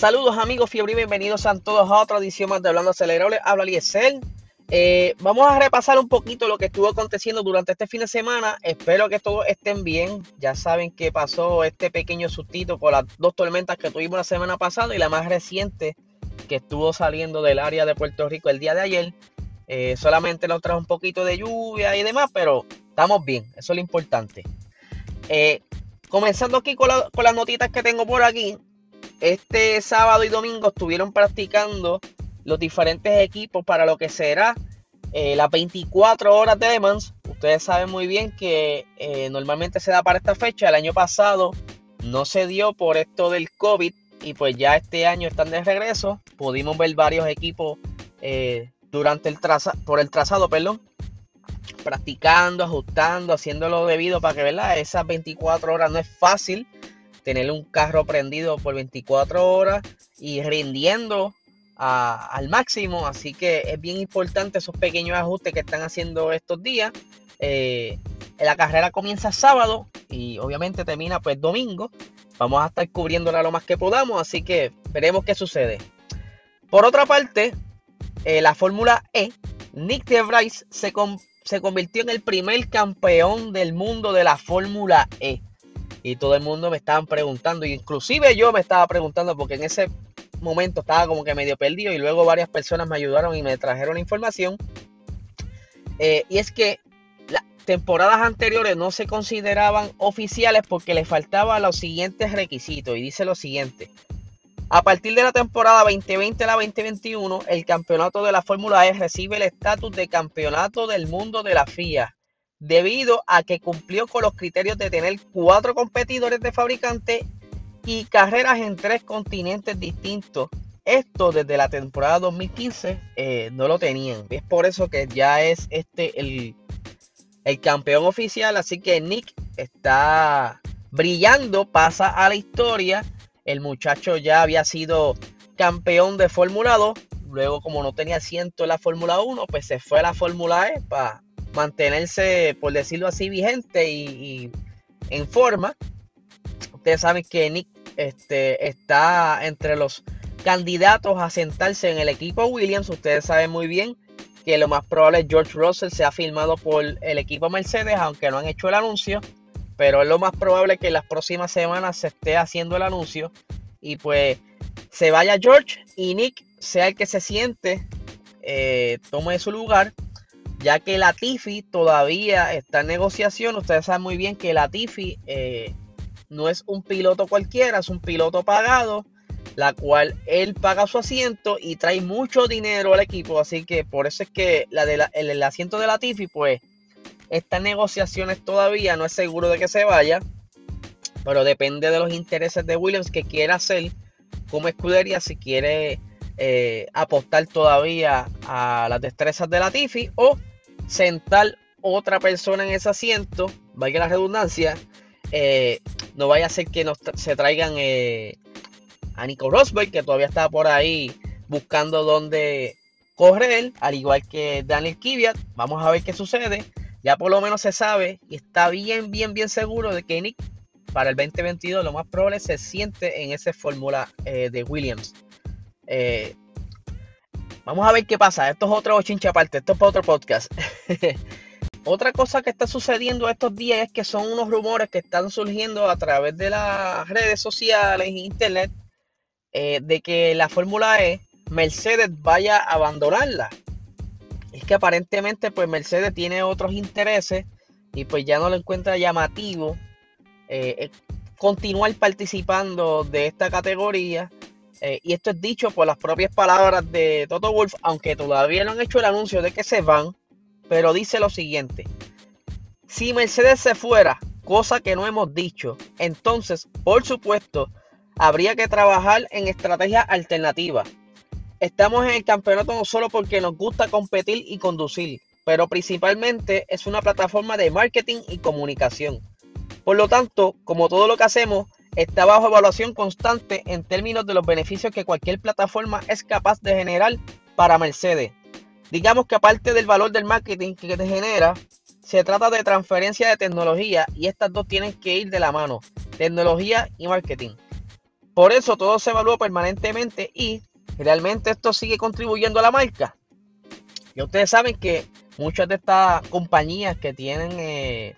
Saludos amigos fiebre y bienvenidos a todos a otra edición más de Hablando Acelerable. Habla Liesel. Eh, vamos a repasar un poquito lo que estuvo aconteciendo durante este fin de semana. Espero que todos estén bien. Ya saben que pasó este pequeño sustito con las dos tormentas que tuvimos la semana pasada y la más reciente que estuvo saliendo del área de Puerto Rico el día de ayer. Eh, solamente nos trajo un poquito de lluvia y demás, pero estamos bien. Eso es lo importante. Eh, comenzando aquí con, con las notitas que tengo por aquí. Este sábado y domingo estuvieron practicando los diferentes equipos para lo que será eh, las 24 horas de Ustedes saben muy bien que eh, normalmente se da para esta fecha. El año pasado no se dio por esto del COVID y pues ya este año están de regreso. Pudimos ver varios equipos eh, durante el trazado, por el trazado, perdón, practicando, ajustando, haciéndolo debido para que ¿verdad? esas 24 horas no es fácil tener un carro prendido por 24 horas y rindiendo al máximo. Así que es bien importante esos pequeños ajustes que están haciendo estos días. Eh, la carrera comienza sábado y obviamente termina pues domingo. Vamos a estar cubriéndola lo más que podamos, así que veremos qué sucede. Por otra parte, eh, la Fórmula E, Nick de se convirtió en el primer campeón del mundo de la Fórmula E y todo el mundo me estaban preguntando, inclusive yo me estaba preguntando porque en ese momento estaba como que medio perdido y luego varias personas me ayudaron y me trajeron la información. Eh, y es que las temporadas anteriores no se consideraban oficiales porque le faltaban los siguientes requisitos y dice lo siguiente. A partir de la temporada 2020 a la 2021, el campeonato de la Fórmula E recibe el estatus de campeonato del mundo de la FIA debido a que cumplió con los criterios de tener cuatro competidores de fabricante y carreras en tres continentes distintos. Esto desde la temporada 2015 eh, no lo tenían. Es por eso que ya es este el, el campeón oficial. Así que Nick está brillando, pasa a la historia. El muchacho ya había sido campeón de Fórmula 2. Luego, como no tenía asiento en la Fórmula 1, pues se fue a la Fórmula E para mantenerse, por decirlo así, vigente y, en forma. Ustedes saben que Nick este, está entre los candidatos a sentarse en el equipo Williams. Ustedes saben muy bien que lo más probable es George Russell se ha firmado por el equipo Mercedes, aunque no han hecho el anuncio. Pero es lo más probable que las próximas semanas se esté haciendo el anuncio. Y pues se vaya George y Nick sea el que se siente, eh, tome su lugar ya que la Tifi todavía está en negociación. Ustedes saben muy bien que la Tifi eh, no es un piloto cualquiera, es un piloto pagado, la cual él paga su asiento y trae mucho dinero al equipo. Así que por eso es que la de el, asiento de la Tifi, pues, está en negociaciones todavía, no es seguro de que se vaya, pero depende de los intereses de Williams que quiera hacer como escudería, si quiere eh, apostar todavía a las destrezas de la Tifi o sentar otra persona en ese asiento, vaya la redundancia, eh, no vaya a ser que nos se traigan eh, a Nico Rosberg, que todavía está por ahí buscando dónde correr, al igual que Daniel Kiviat. Vamos a ver qué sucede. Ya por lo menos se sabe y está bien, bien, bien seguro de que Nick para el 2022 lo más probable se siente en esa fórmula eh, de Williams. Vamos a ver qué pasa. Esto es otro. Esto es para otro podcast. Otra cosa que está sucediendo estos días es que son unos rumores que están surgiendo a través de las redes sociales e internet eh, de que la Fórmula E Mercedes vaya a abandonarla. Es que aparentemente pues Mercedes tiene otros intereses y pues ya no lo encuentra llamativo eh, eh, continuar participando de esta categoría y esto es dicho por las propias palabras de Toto Wolf, aunque todavía no han hecho el anuncio de que se van, pero dice lo siguiente. Si Mercedes se fuera, cosa que no hemos dicho, entonces, por supuesto, habría que trabajar en estrategias alternativas. Estamos en el campeonato no solo porque nos gusta competir y conducir, pero principalmente es una plataforma de marketing y comunicación. Por lo tanto, como todo lo que hacemos, está bajo evaluación constante en términos de los beneficios que cualquier plataforma es capaz de generar para Mercedes. Digamos que aparte del valor del marketing que te genera, se trata de transferencia de tecnología y estas dos tienen que ir de la mano, tecnología y marketing. por eso todo se evalúa permanentemente y realmente esto sigue contribuyendo a la marca. Ya ustedes saben que muchas de estas compañías que tienen, eh,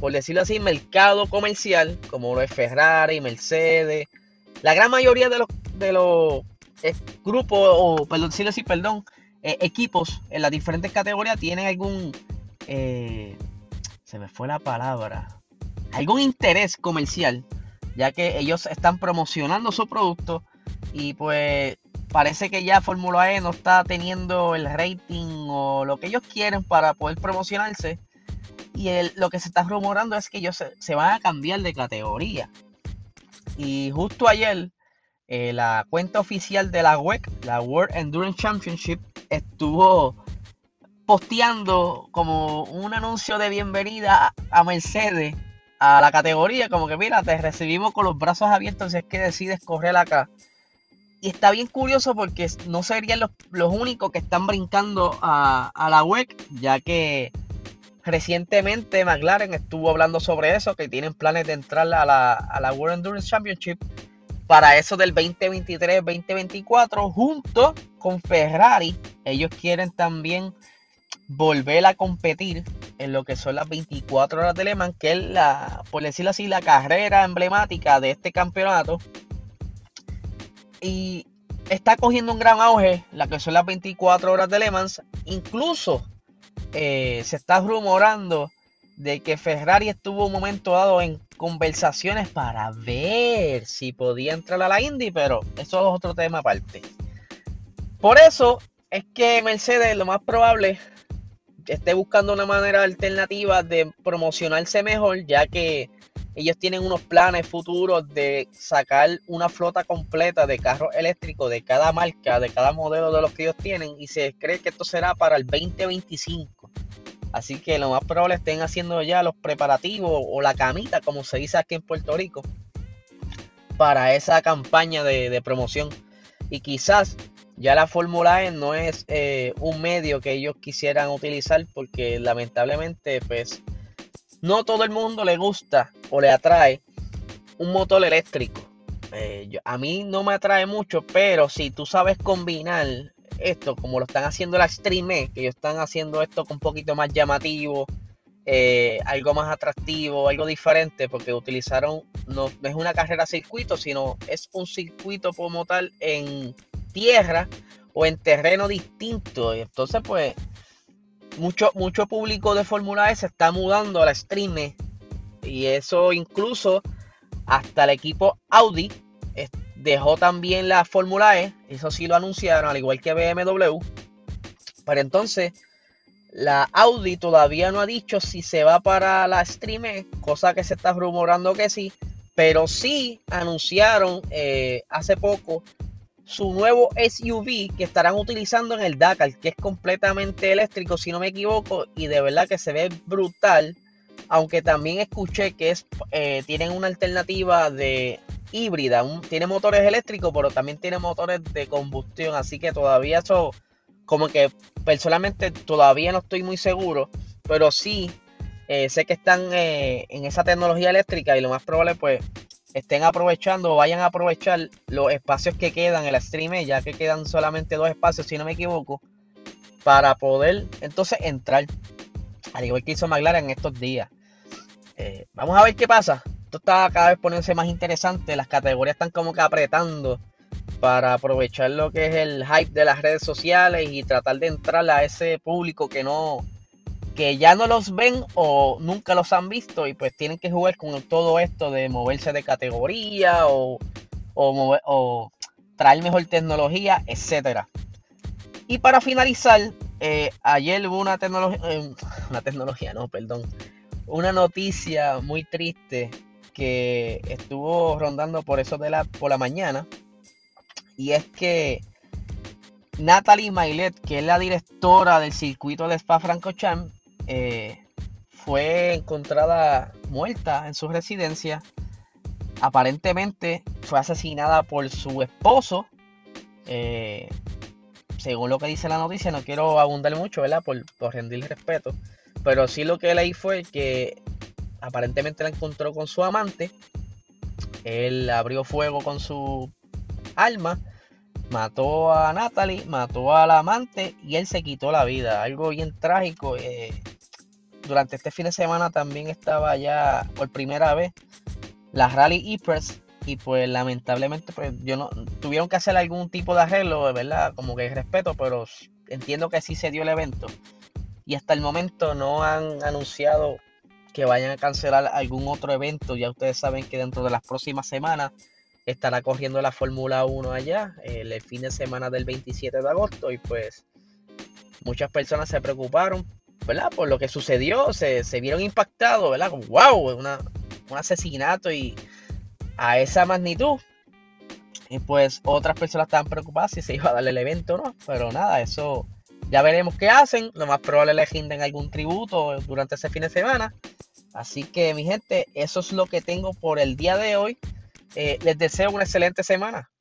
por decirlo así, mercado comercial, como lo es Ferrari, Mercedes, la gran mayoría de los, de los eh, grupos, o perdón, decirlo así, perdón, eh, equipos en las diferentes categorías tienen algún, se me fue la palabra, algún interés comercial, ya que ellos están promocionando su producto y pues parece que ya Fórmula E no está teniendo el rating o lo que ellos quieren para poder promocionarse. Y lo que se está rumorando es que ellos se, van a cambiar de categoría. Y justo ayer, eh, la cuenta oficial de la WEC, la World Endurance Championship, estuvo posteando como un anuncio de bienvenida a Mercedes a la categoría, como que mira, te recibimos con los brazos abiertos si es que decides correr acá. Y está bien curioso porque no serían los, únicos que están brincando a, la WEC, ya que recientemente McLaren estuvo hablando sobre eso, que tienen planes de entrar a la, a la World Endurance Championship para eso del 2023-2024, junto con Ferrari. Ellos quieren también volver a competir en lo que son las 24 horas de Le Mans, que es la, por decirlo así, la carrera emblemática de este campeonato y está cogiendo un gran auge la que son las 24 horas de Le Mans. Incluso eh, se está rumorando de que Ferrari estuvo un momento dado en conversaciones para ver si podía entrar a la Indy, pero eso es otro tema aparte. Por eso es que Mercedes lo más probable esté buscando una manera alternativa de promocionarse mejor, ya que ellos tienen unos planes futuros de sacar una flota completa de carros eléctricos de cada marca, de cada modelo de los que ellos tienen, y se cree que esto será para el 2025. Así que lo más probable estén haciendo ya los preparativos o la camita, como se dice aquí en Puerto Rico, para esa campaña de, promoción. Y quizás ya la Fórmula E no es eh, un medio que ellos quisieran utilizar porque lamentablemente pues no todo el mundo le gusta o le atrae un motor eléctrico. Eh, a mí no me atrae mucho, pero si tú sabes combinar esto, como lo están haciendo la Extreme, que ellos están haciendo esto con un poquito más llamativo, eh, algo más atractivo, algo diferente, porque utilizaron, no, es una carrera circuito, sino es un circuito como tal en tierra o en terreno distinto. Y entonces, pues, mucho, mucho público de Fórmula E se está mudando a la Stream y eso incluso hasta el equipo Audi dejó también la Fórmula E, eso sí lo anunciaron, al igual que BMW. Pero entonces, la Audi todavía no ha dicho si se va para la Stream E, cosa que se está rumorando que sí, pero sí anunciaron eh, hace poco su nuevo SUV que estarán utilizando en el Dakar, que es completamente eléctrico, si no me equivoco, y de verdad que se ve brutal. Aunque también escuché que es, eh, tienen una alternativa de híbrida, tiene motores eléctricos, pero también tiene motores de combustión, así que todavía eso, como que personalmente todavía no estoy muy seguro, pero sí eh, sé que están eh, en esa tecnología eléctrica y lo más probable pues estén aprovechando o vayan a aprovechar los espacios que quedan en la stream, ya que quedan solamente dos espacios, si no me equivoco, para poder entonces entrar. Al igual que hizo McLaren en estos días. Eh, vamos a ver qué pasa. Esto está cada vez poniéndose más interesante. Las categorías están como que apretando para aprovechar lo que es el hype de las redes sociales y tratar de entrar a ese público que no, que ya no los ven o nunca los han visto y pues tienen que jugar con todo esto de moverse de categoría o, o, traer mejor tecnología, etcétera. Y para finalizar, eh, ayer hubo una tecnología, eh, una tecnología, no, perdón, una noticia muy triste que estuvo rondando por eso de la, por la mañana y es que Natalie Mailet, que es la directora del circuito de Spa Francorchamps, eh, fue encontrada muerta en su residencia. Aparentemente fue asesinada por su esposo. Eh, según lo que dice la noticia, no quiero abundar mucho, ¿verdad? Por, por rendirle respeto. Pero sí lo que leí fue que aparentemente la encontró con su amante. Él abrió fuego con su arma, mató a Natalie, mató al amante y él se quitó la vida. Algo bien trágico. Eh, durante este fin de semana también estaba ya por primera vez la Rally E-Press y pues lamentablemente pues yo no tuvieron que hacer algún tipo de arreglo, ¿verdad? Como que respeto, pero entiendo que sí se dio el evento y hasta el momento no han anunciado que vayan a cancelar algún otro evento. Ya ustedes saben que dentro de las próximas semanas estará corriendo la Fórmula 1 allá, el, fin de semana del 27 de agosto y pues muchas personas se preocuparon, ¿verdad? Por lo que sucedió, se, vieron impactados, ¿verdad? Como, wow, una, un asesinato y a esa magnitud. Y pues otras personas estaban preocupadas si se iba a darle el evento o no. Pero nada, eso ya veremos qué hacen. Lo más probable es que algún tributo durante ese fin de semana. Así que mi gente, eso es lo que tengo por el día de hoy. Eh, les deseo una excelente semana.